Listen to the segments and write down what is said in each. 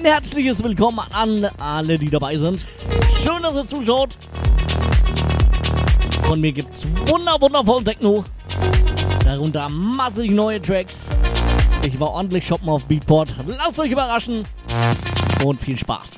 ein herzliches Willkommen an alle, die dabei sind. Schön, dass ihr zuschaut. Von mir gibt's wunder wundervoll Techno. Darunter massig neue Tracks. Ich war ordentlich shoppen auf Beatport. Lasst euch überraschen und viel Spaß.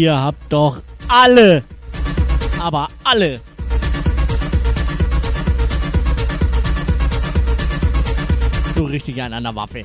Ihr habt doch alle, aber alle so richtig an der Waffe.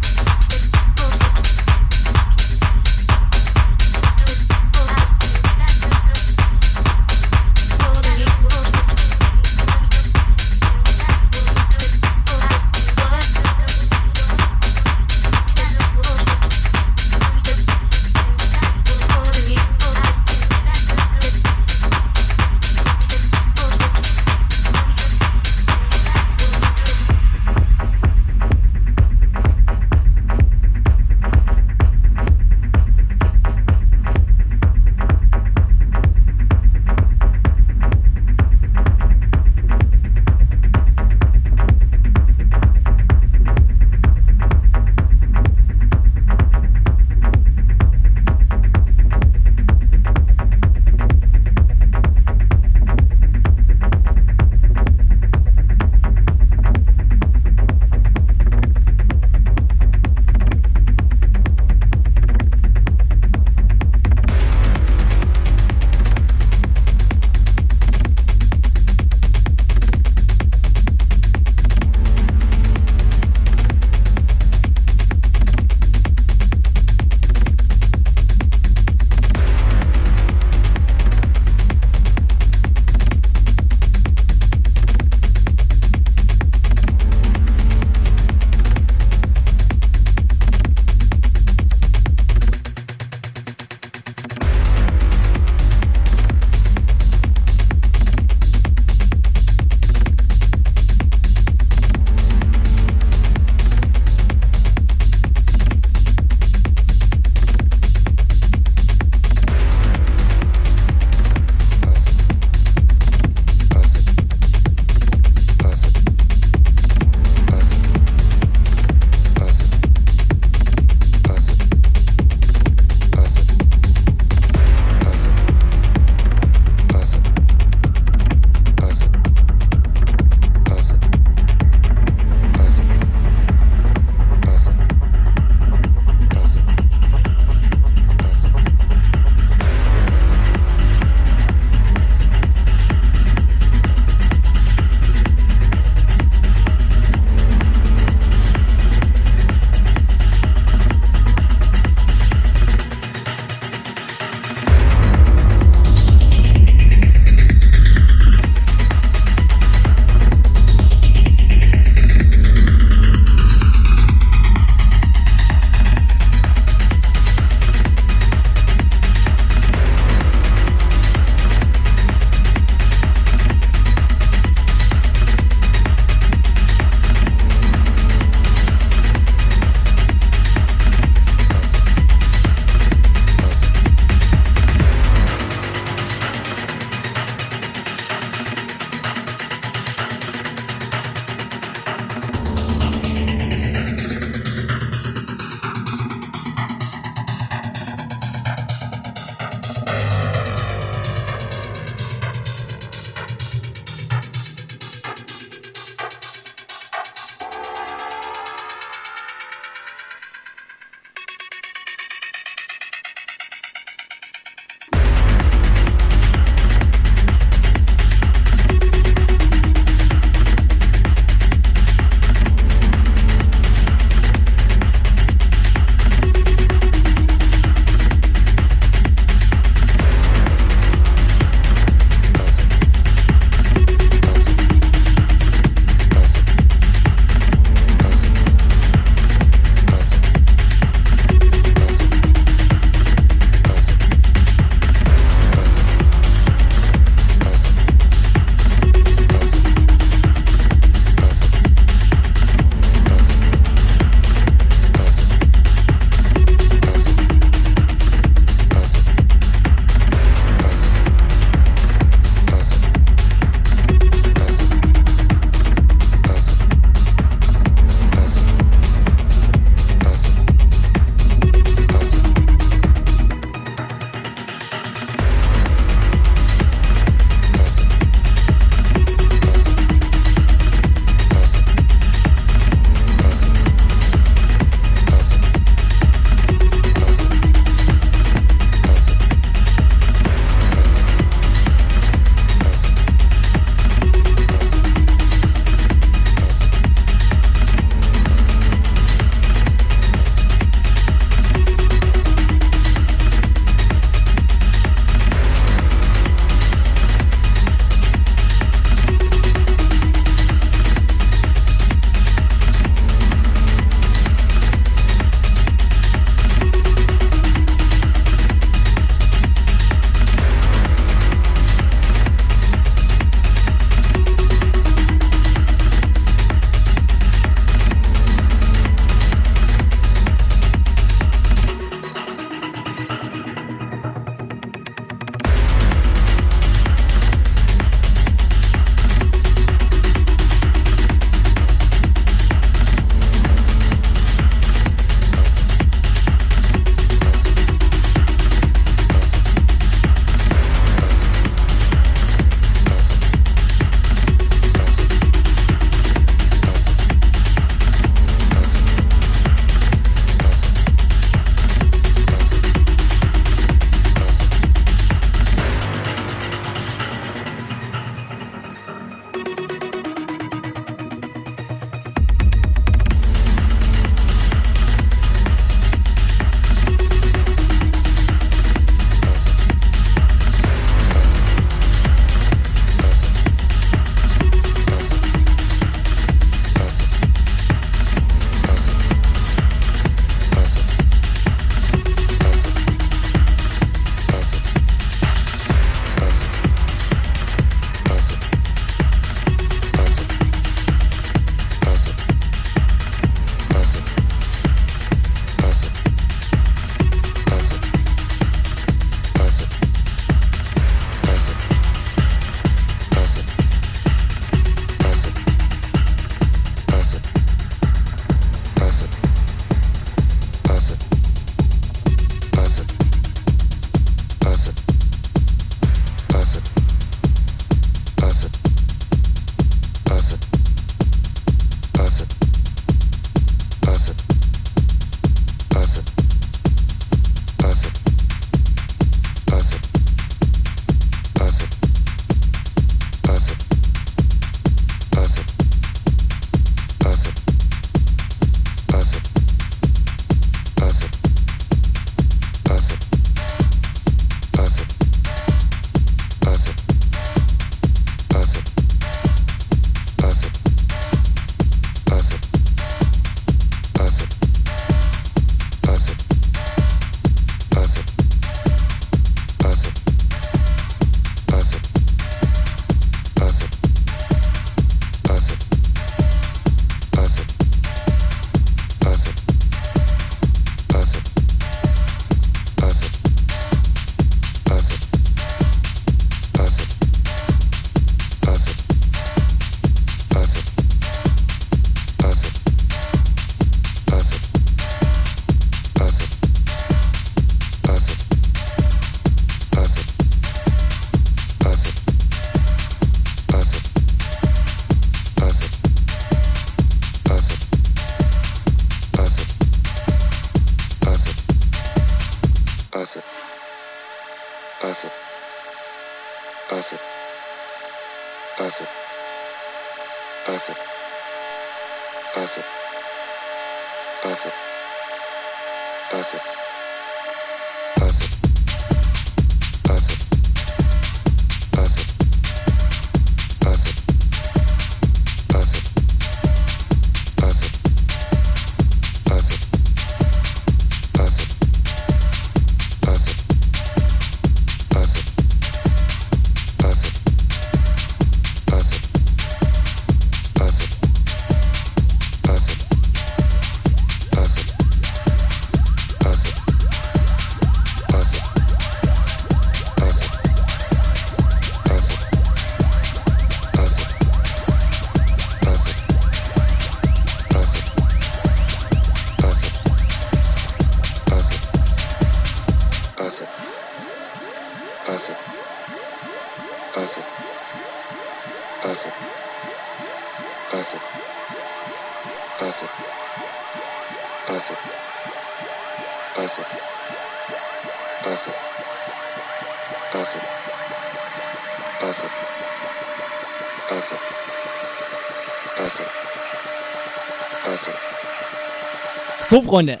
Freunde,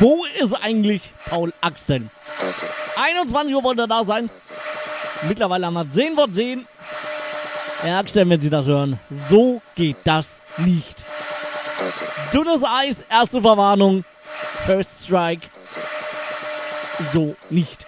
wo ist eigentlich Paul Axel? 21 Uhr wollte er da sein. Mittlerweile haben wir 10 Wort sehen. Herr Axel, wenn Sie das hören, so geht das nicht. Dünnes Eis, erste Verwarnung, First Strike. So nicht.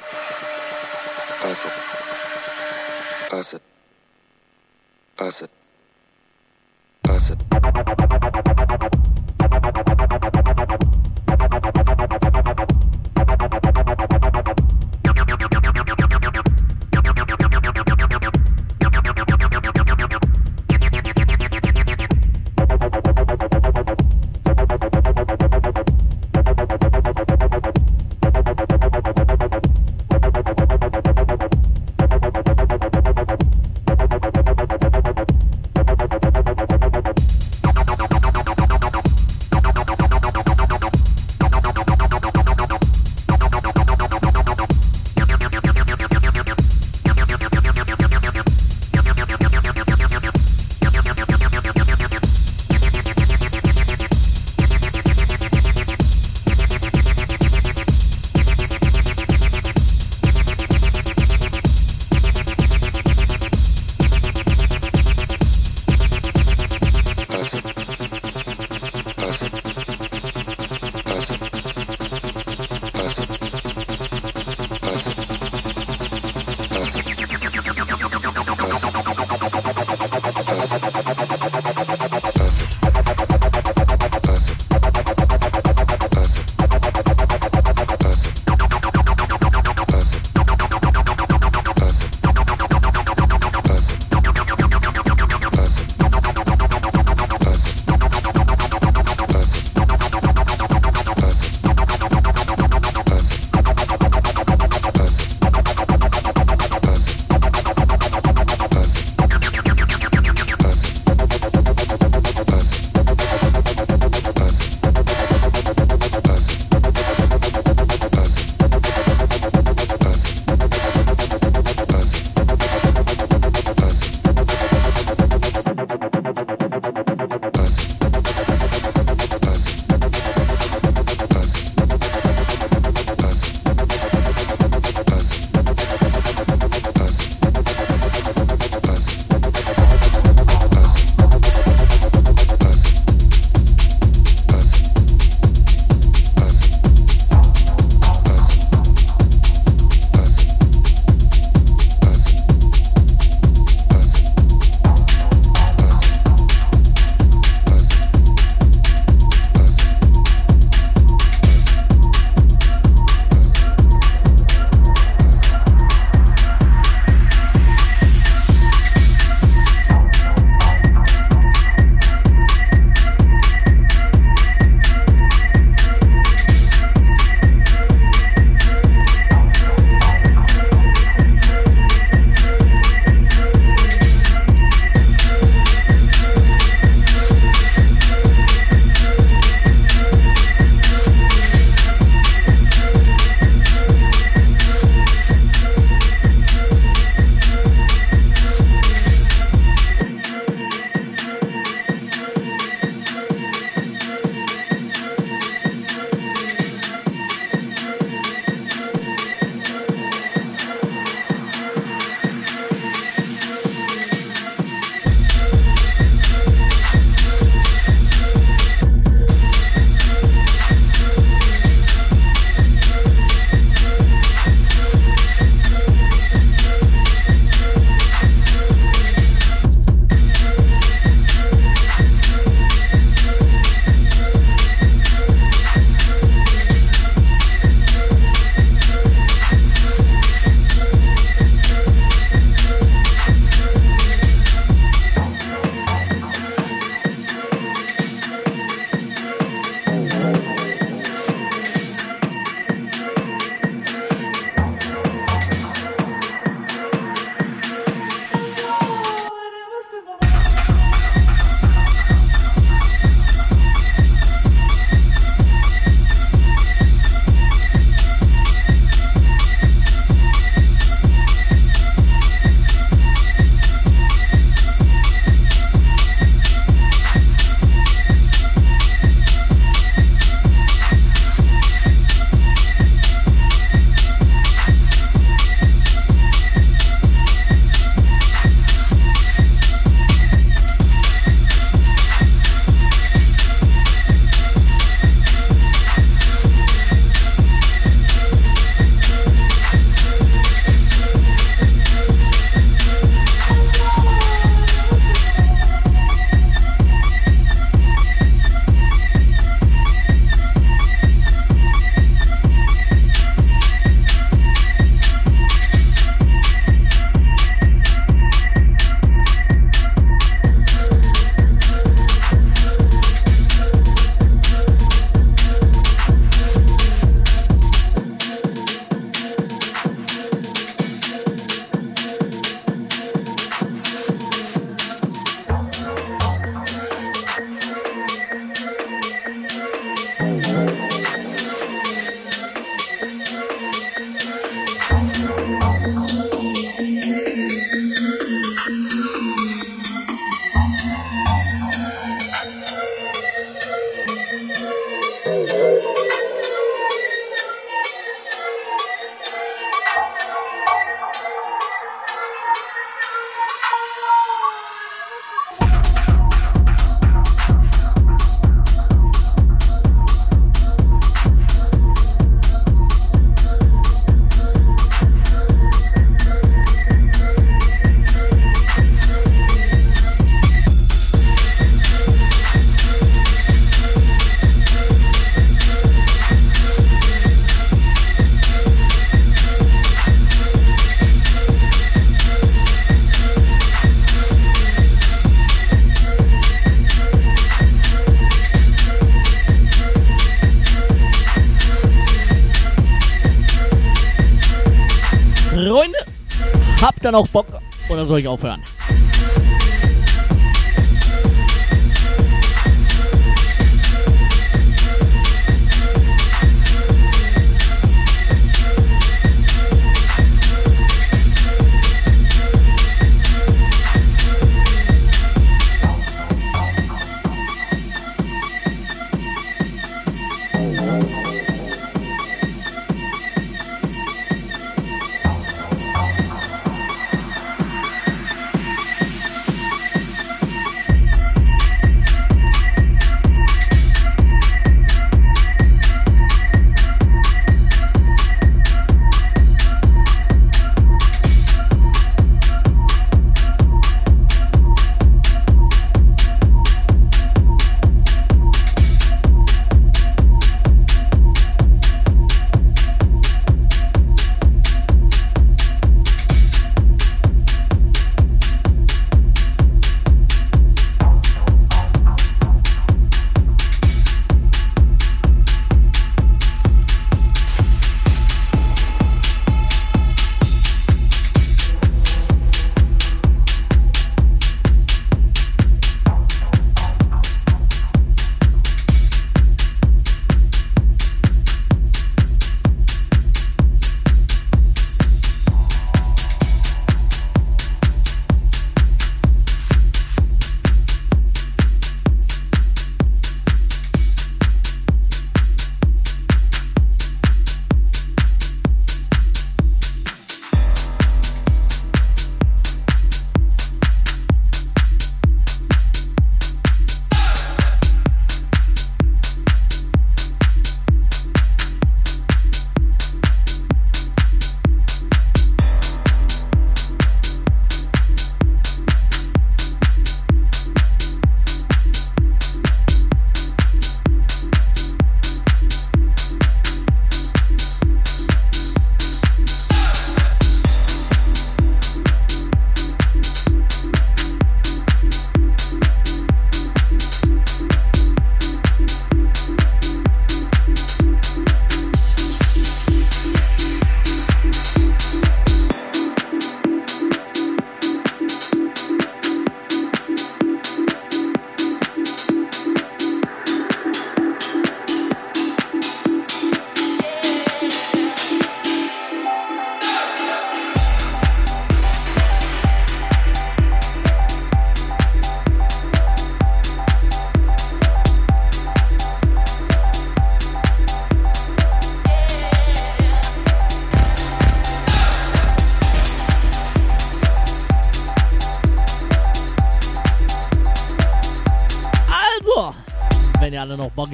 Noch Bock oder soll ich aufhören?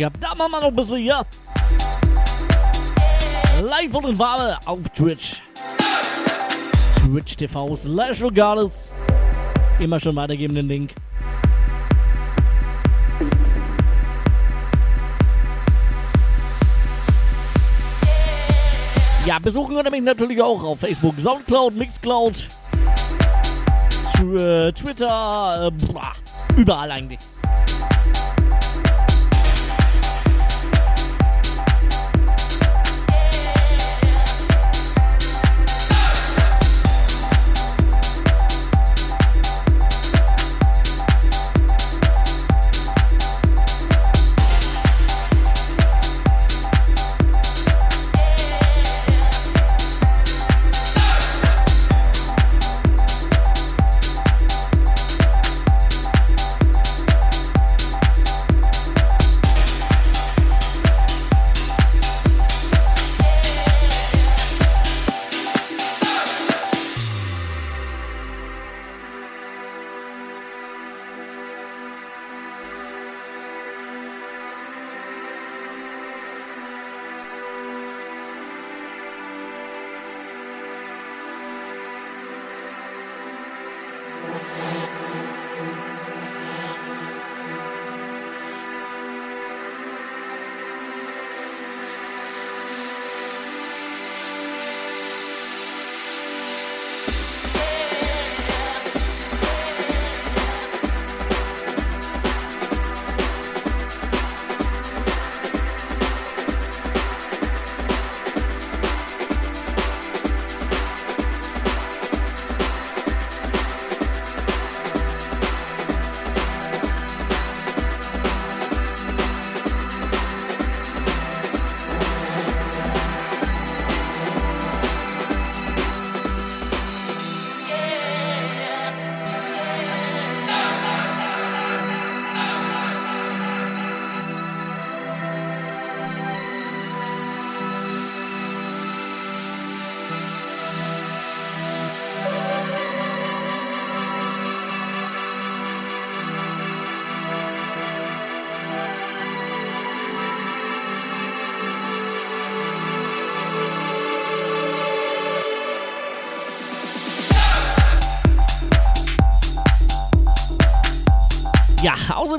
Gehabt. Da machen wir noch ein bisschen hier. Live und in Farbe auf Twitch. Twitch TV slash Regales. Immer schon weitergeben den Link. Ja, besuchen ihr mich natürlich auch auf Facebook, Soundcloud, Mixcloud, äh, Twitter, äh, überall eigentlich.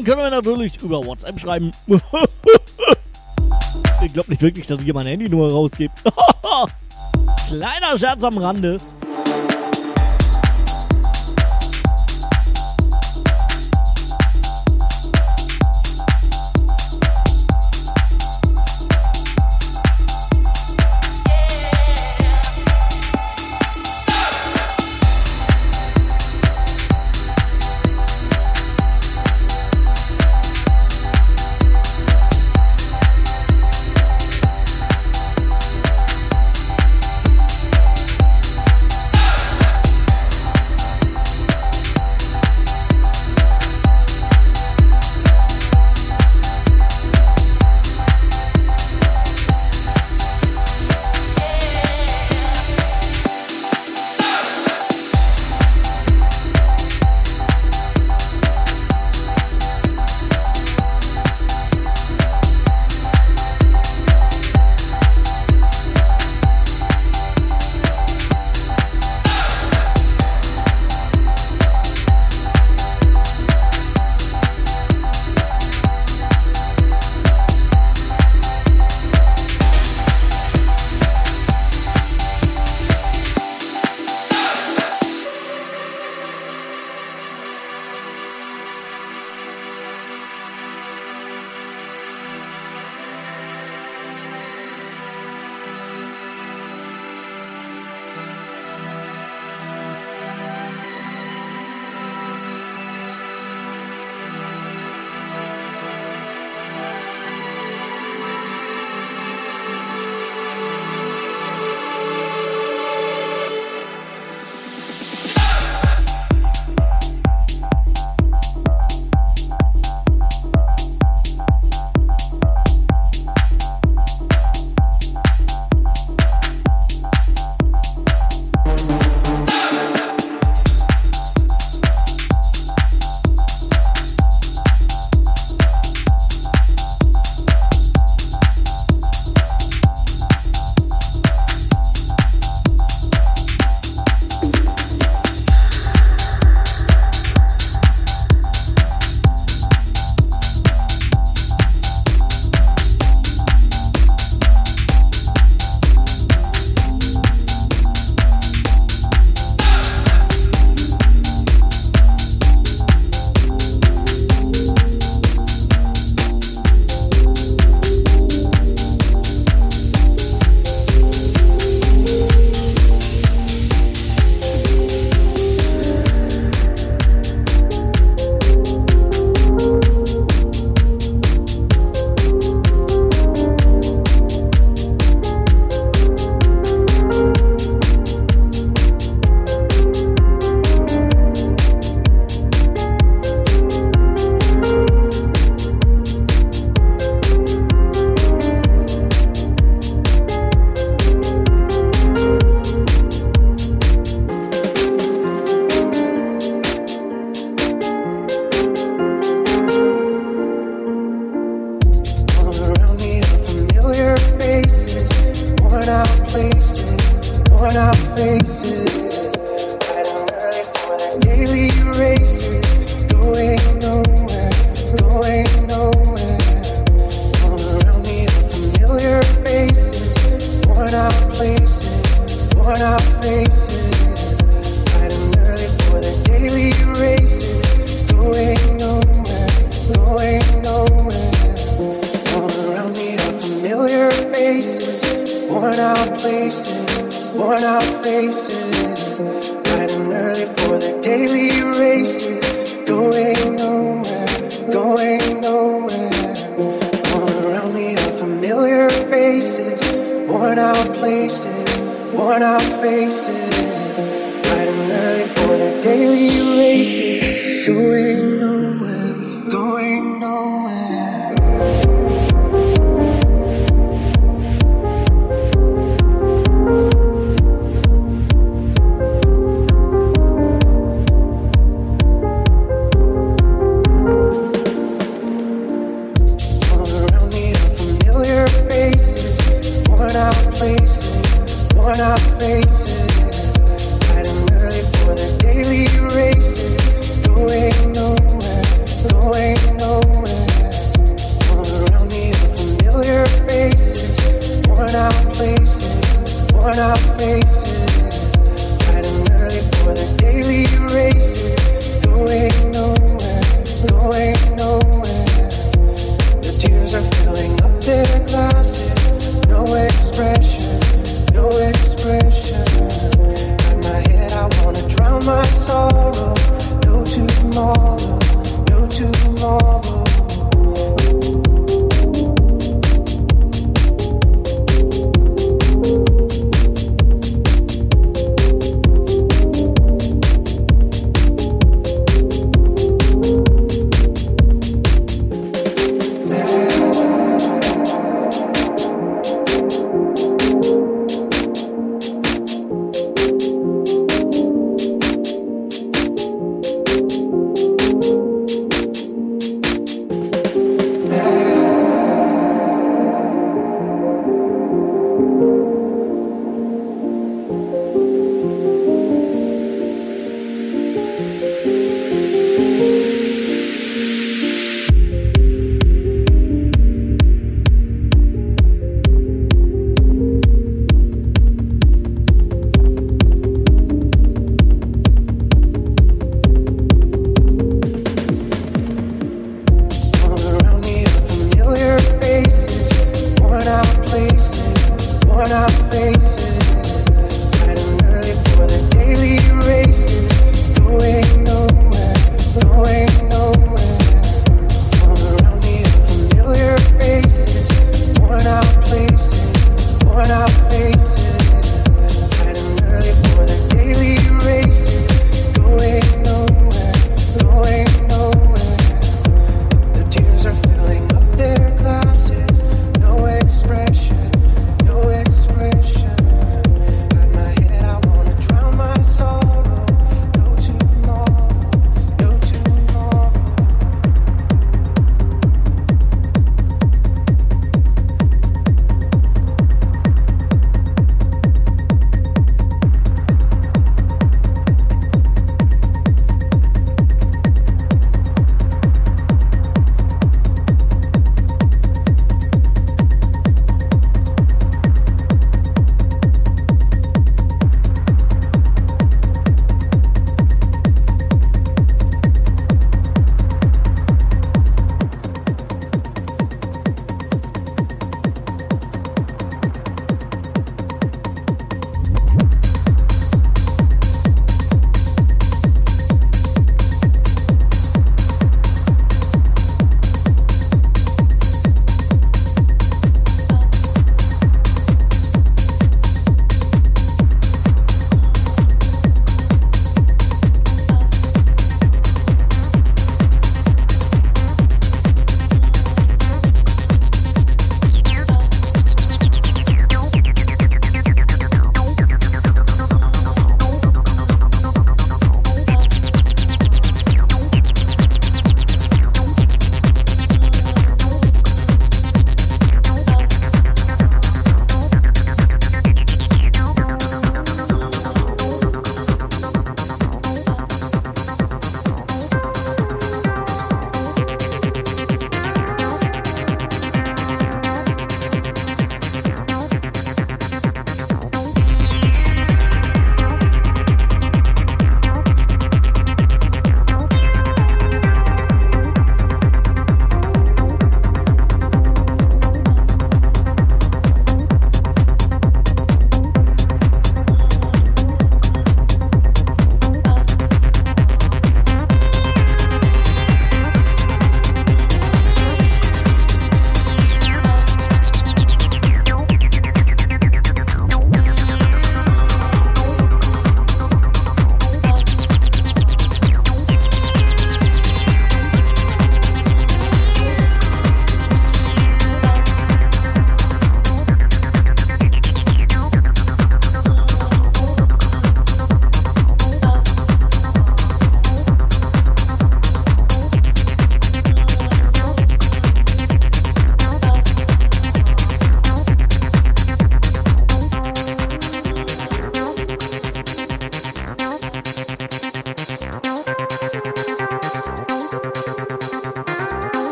Außerdem können wir natürlich über WhatsApp schreiben. ich glaube nicht wirklich, dass ich hier meine Handynummer rausgebe. Kleiner Scherz am Rande.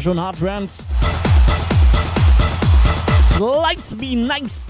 Wunderschönen Hard Trance. Slides be nice.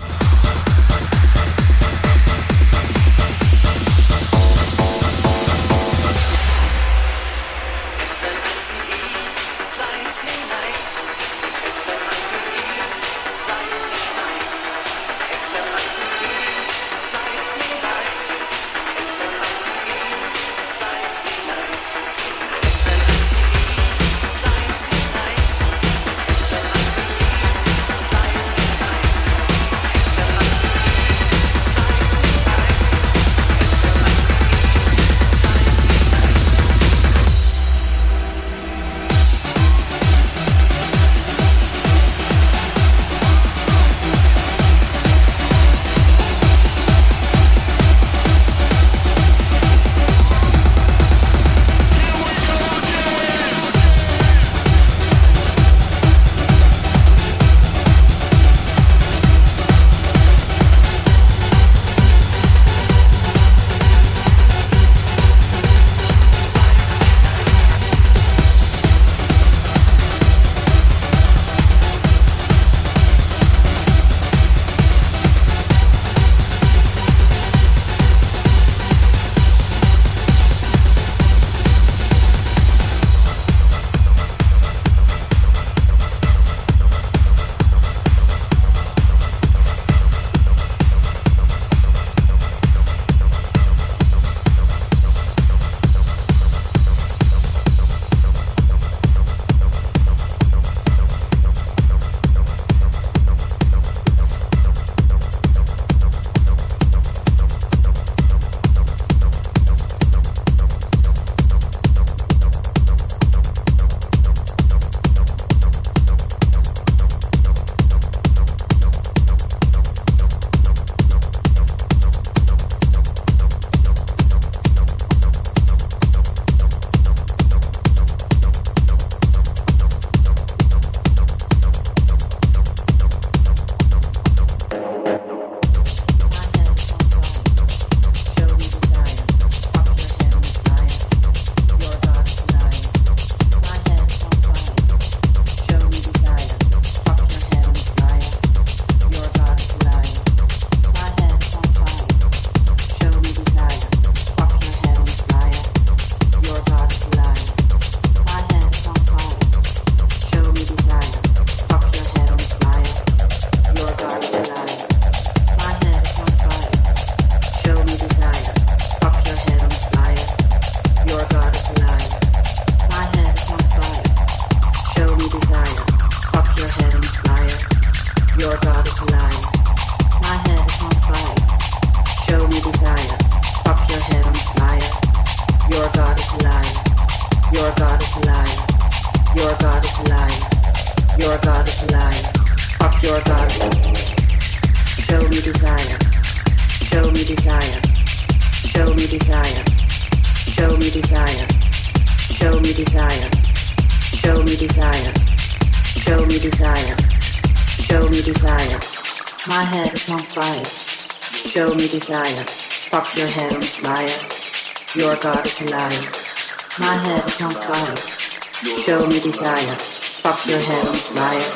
Desire. Fuck your head on fire.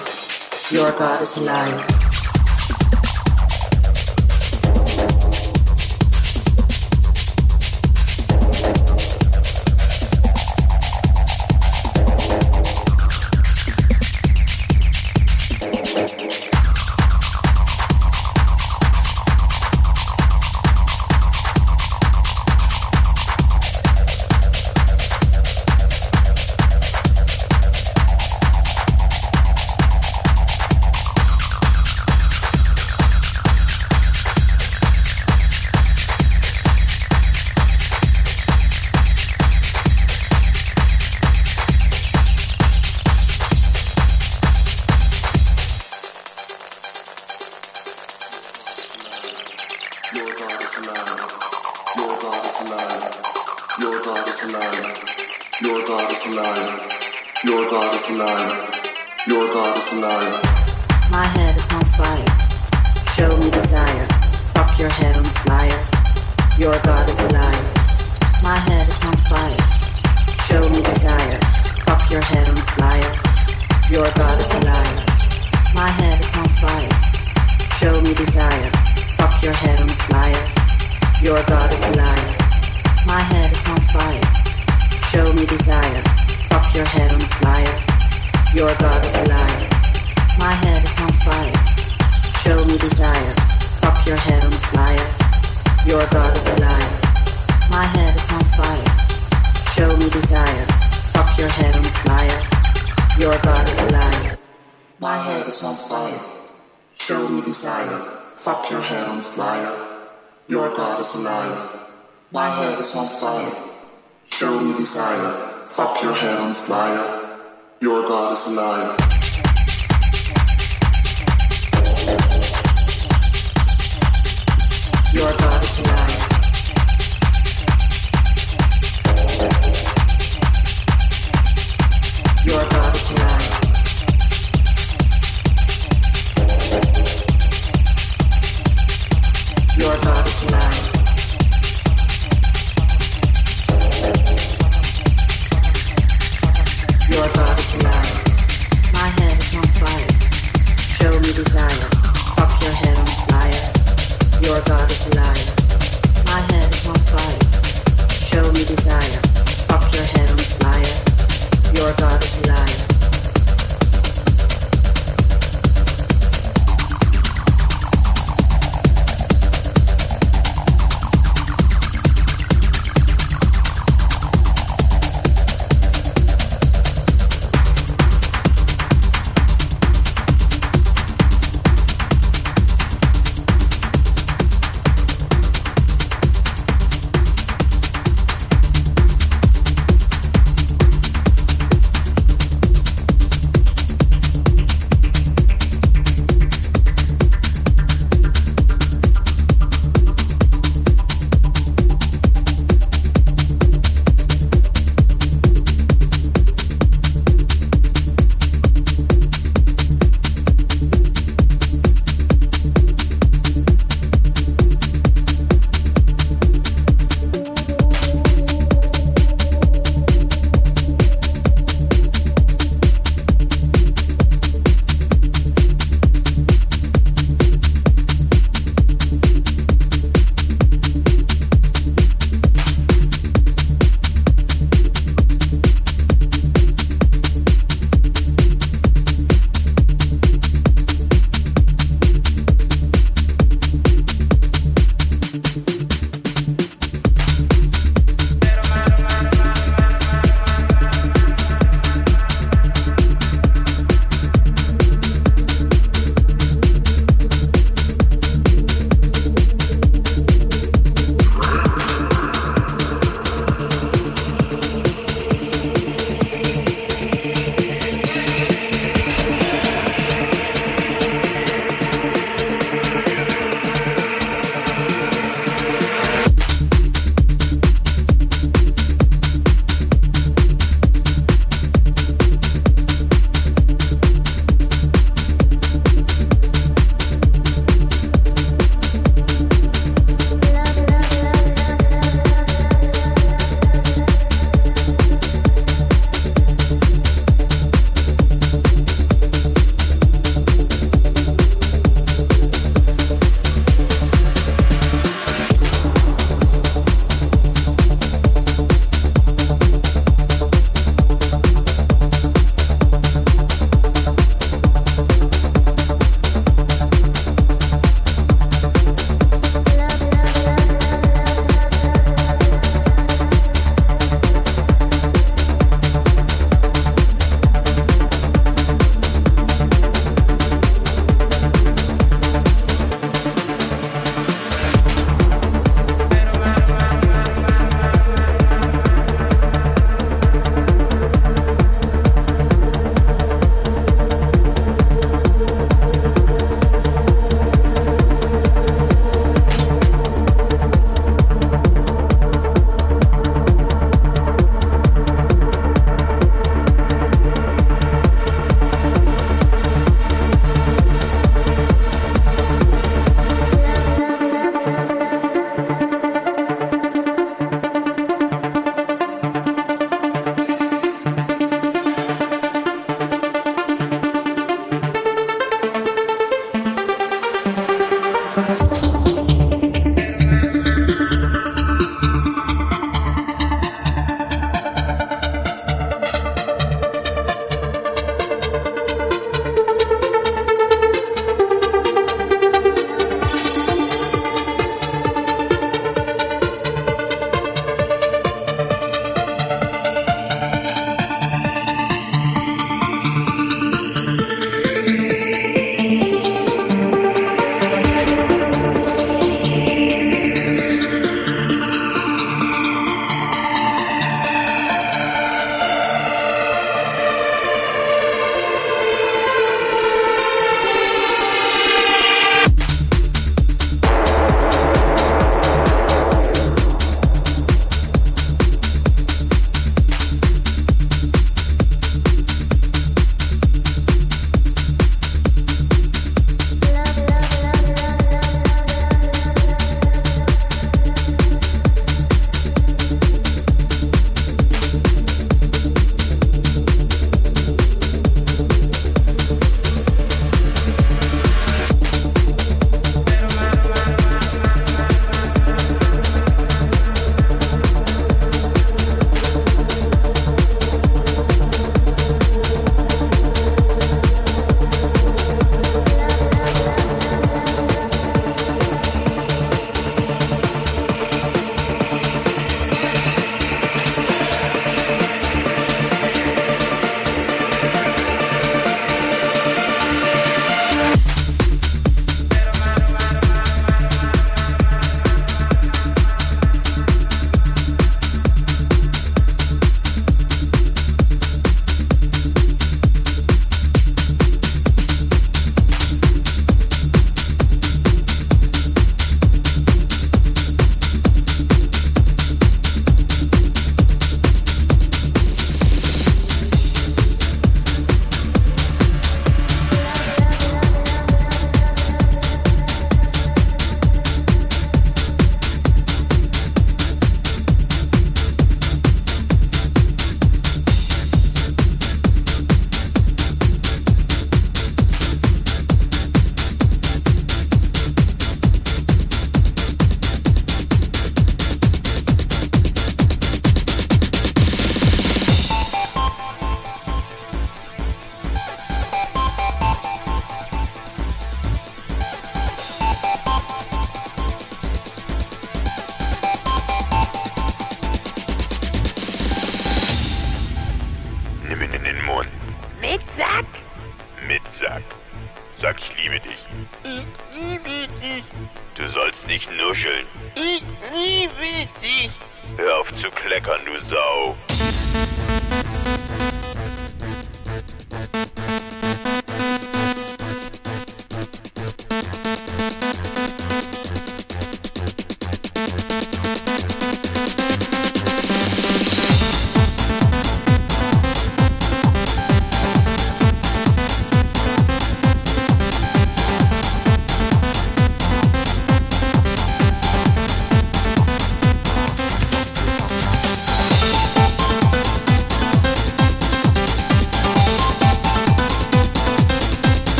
Your God is a liar.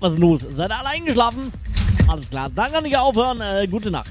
Was ist los? Seid ihr alle eingeschlafen? Alles klar, dann kann ich aufhören. Äh, gute Nacht.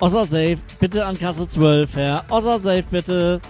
Osser Safe, bitte an Kasse 12. Herr Osser Safe, bitte.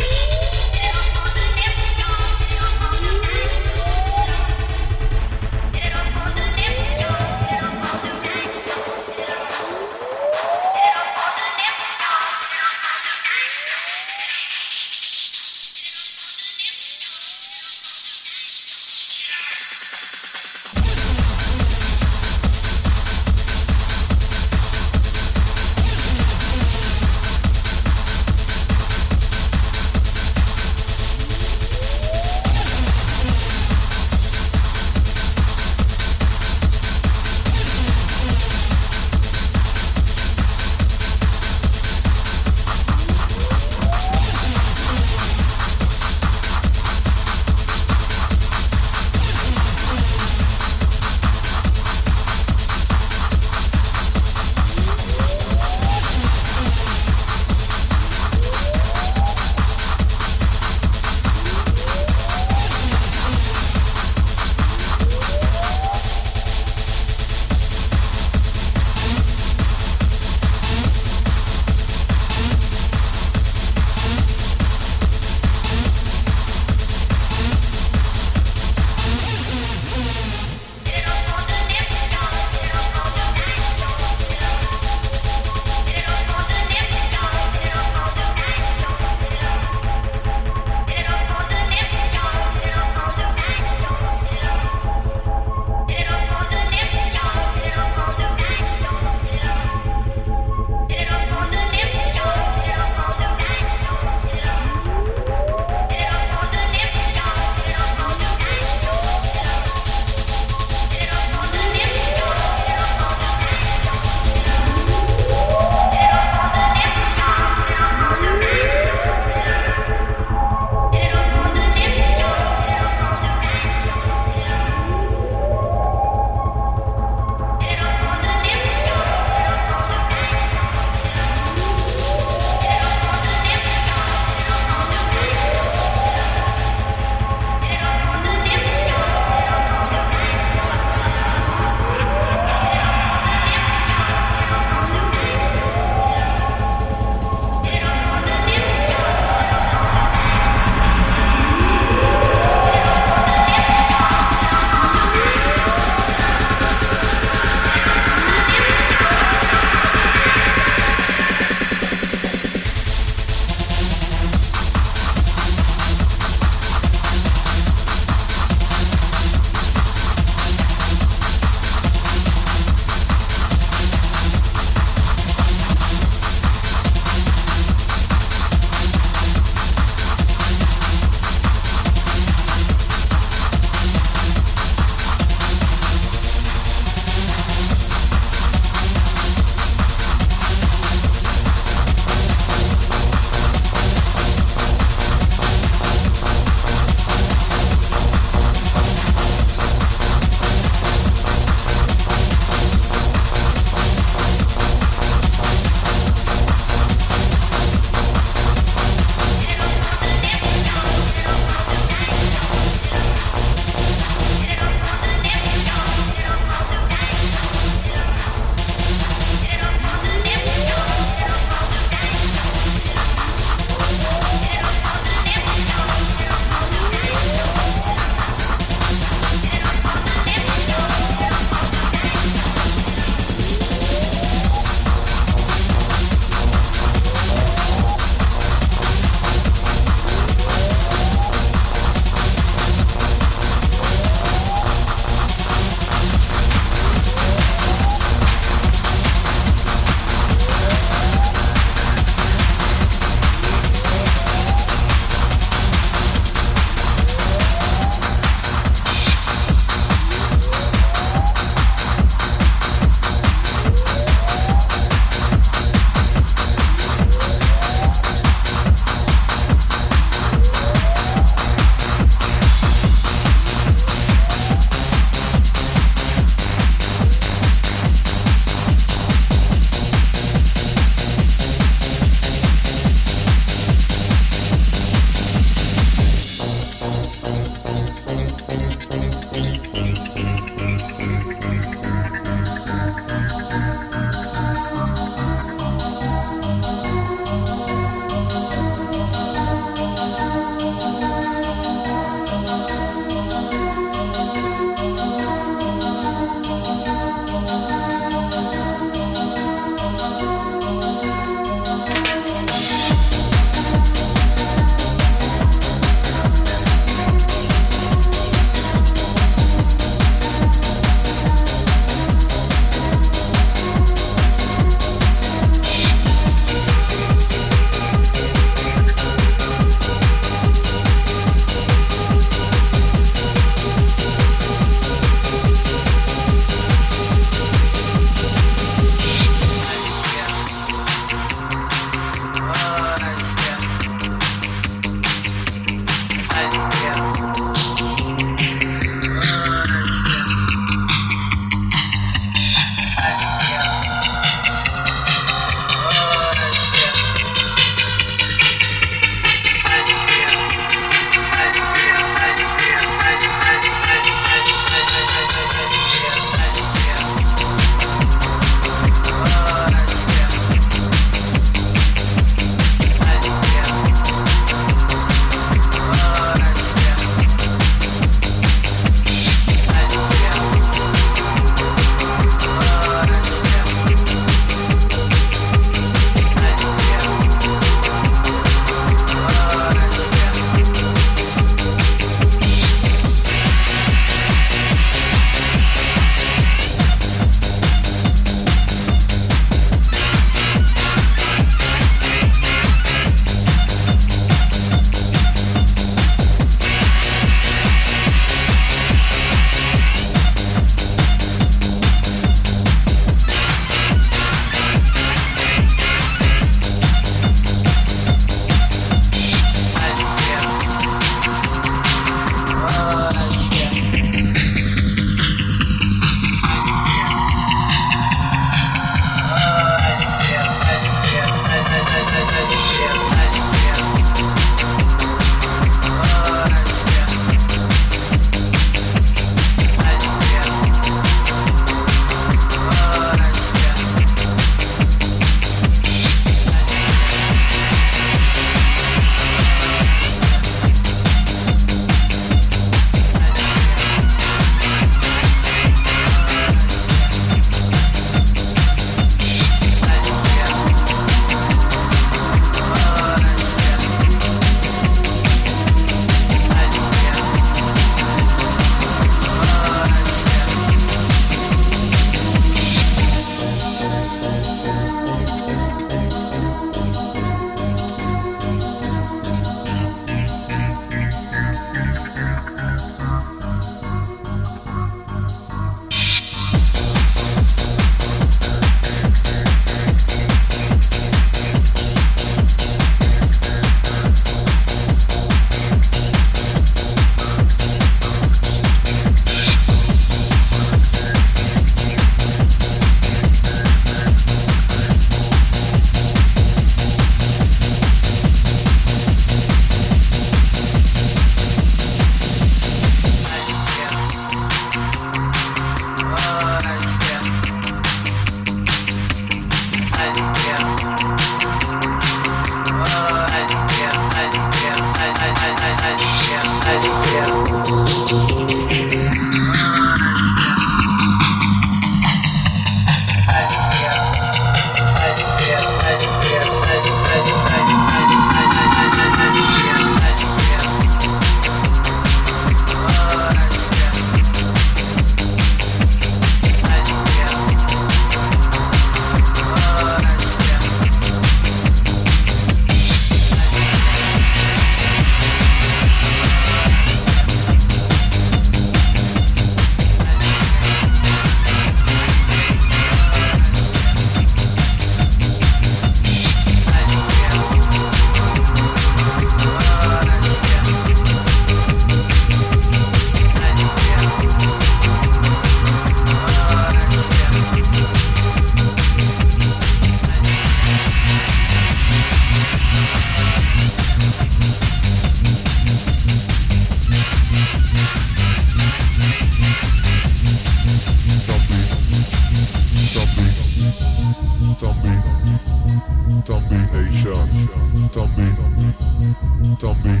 Zombie,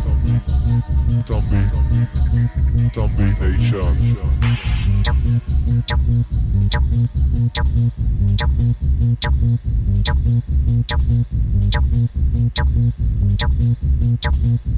Zombie, Zombie Nation.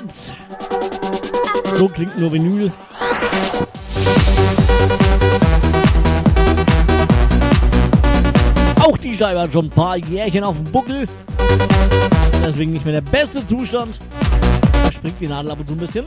Springhützkratz. So klingt nur Vinyl. Auch die Scheibe hat schon ein paar Jährchen auf dem Buckel. Deswegen nicht mehr der beste Zustand. Da springt die Nadel ab und zu ein bisschen.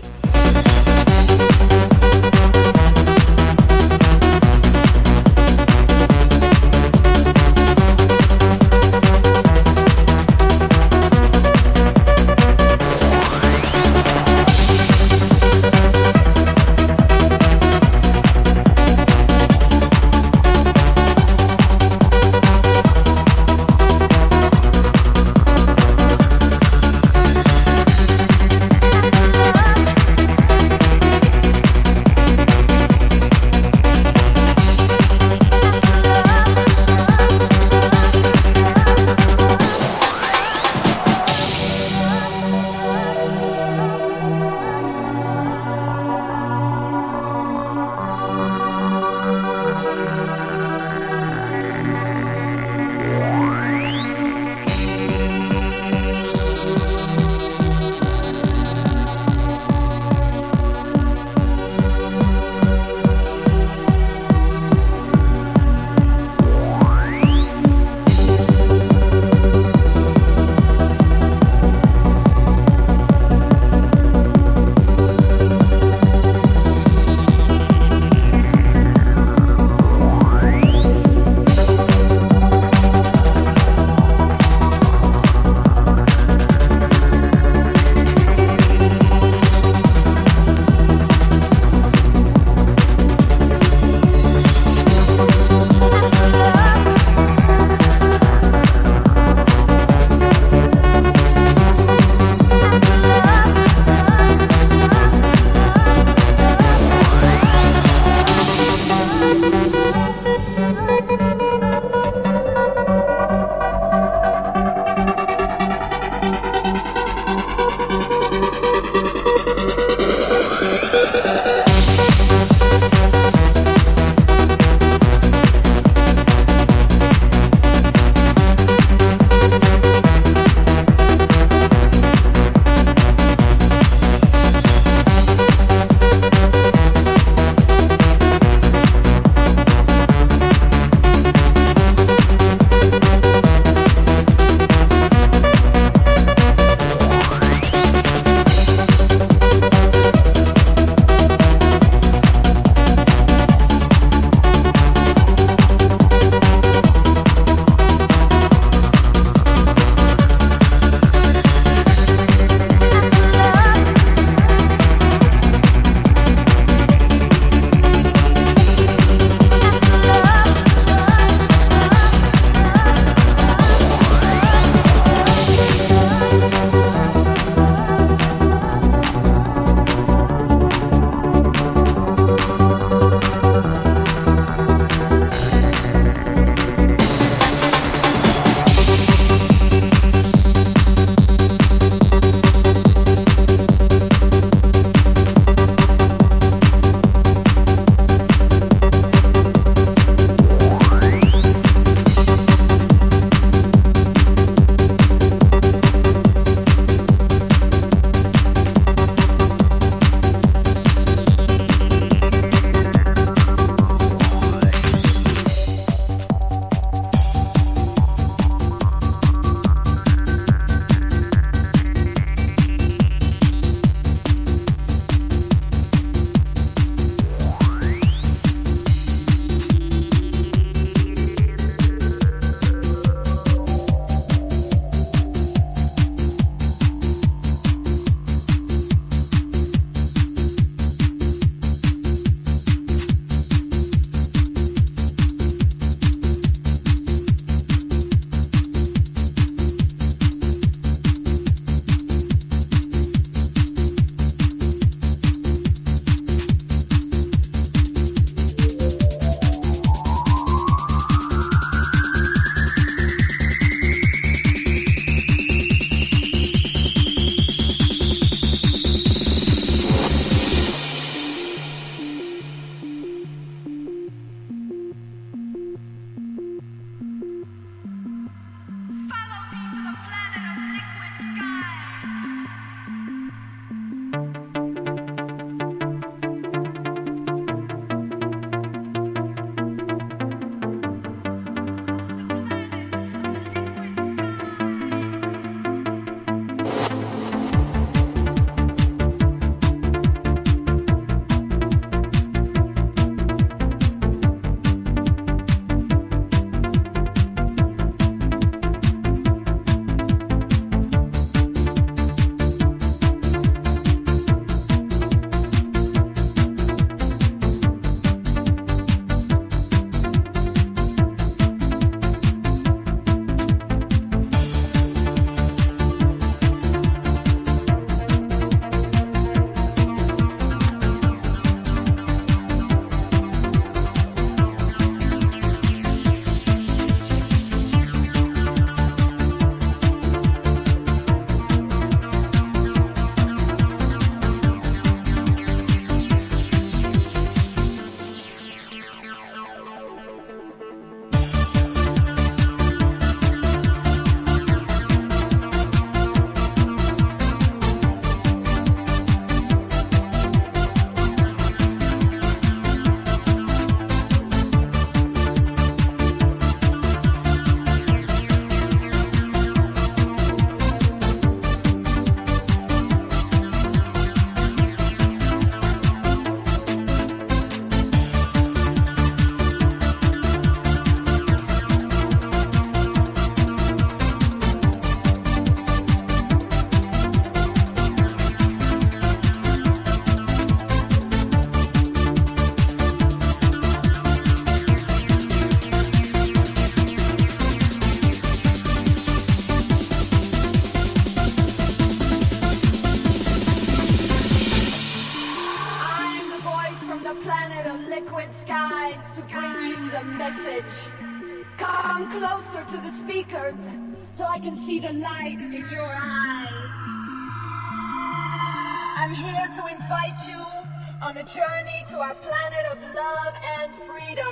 on a journey to our planet of love and freedom.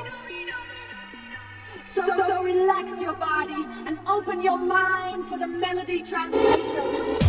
So, so relax your body and open your mind for the melody transmission.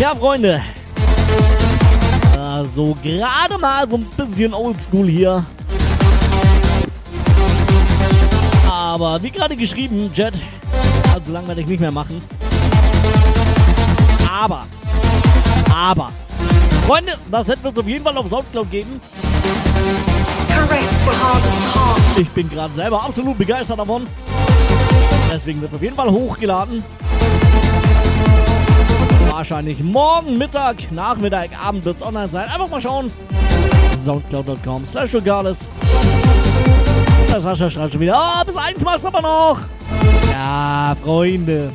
Ja, Freunde. Also gerade mal so ein bisschen oldschool hier. Aber wie gerade geschrieben, Jet, also lange werde ich nicht mehr machen. Aber, aber, Freunde, das hätten wir uns auf jeden Fall auf Soundcloud geben. Ich bin gerade selber absolut begeistert davon. Deswegen wird es auf jeden Fall hochgeladen. Wahrscheinlich morgen Mittag, Nachmittag, Abend wird es online sein. Einfach mal schauen. Soundcloud.com slash regales. Das Sascha schreibt schon wieder. Oh, bis eins machst aber noch. Ja, Freunde.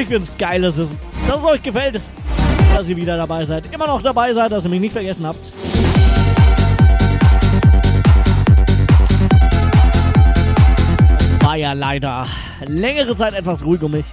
Ich find's geil, dass es, dass es euch gefällt. Dass ihr wieder dabei seid. Immer noch dabei seid, dass ihr mich nicht vergessen habt. War ja leider längere Zeit etwas ruhig um mich.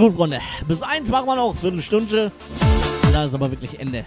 Gut, Freunde. Bis eins machen wir noch. Viertelstunde. Da ist aber wirklich Ende.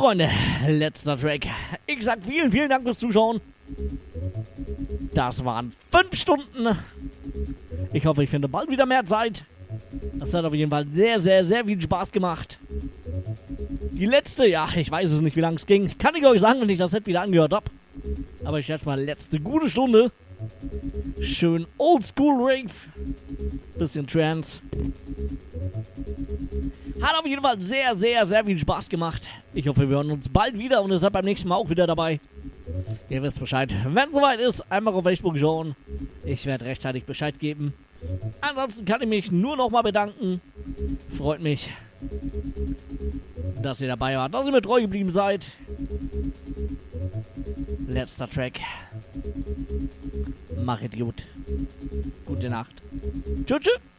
Freunde, letzter Track. Ich sag vielen, vielen Dank fürs Zuschauen. Das waren fünf Stunden. Ich hoffe, ich finde bald wieder mehr Zeit. Das hat auf jeden Fall sehr, sehr, sehr viel Spaß gemacht. Die letzte, ja, ich weiß es nicht, wie lange es ging. Kann ich euch sagen, wenn ich das Set wieder angehört habe. Aber ich schätze mal, letzte gute Stunde Schön Oldschool Rave. Bisschen Trance. Hat auf jeden Fall sehr, sehr, sehr viel Spaß gemacht. Ich hoffe, wir hören uns bald wieder und ihr seid beim nächsten Mal auch wieder dabei. Ihr wisst Bescheid. Wenn es soweit ist, einfach auf Facebook schauen. Ich werde rechtzeitig Bescheid geben. Ansonsten kann ich mich nur noch mal bedanken. Freut mich, dass ihr dabei wart, dass ihr mir treu geblieben seid. Letzter Track. Mach es gut. Gute Nacht. Tschüss. tschüss.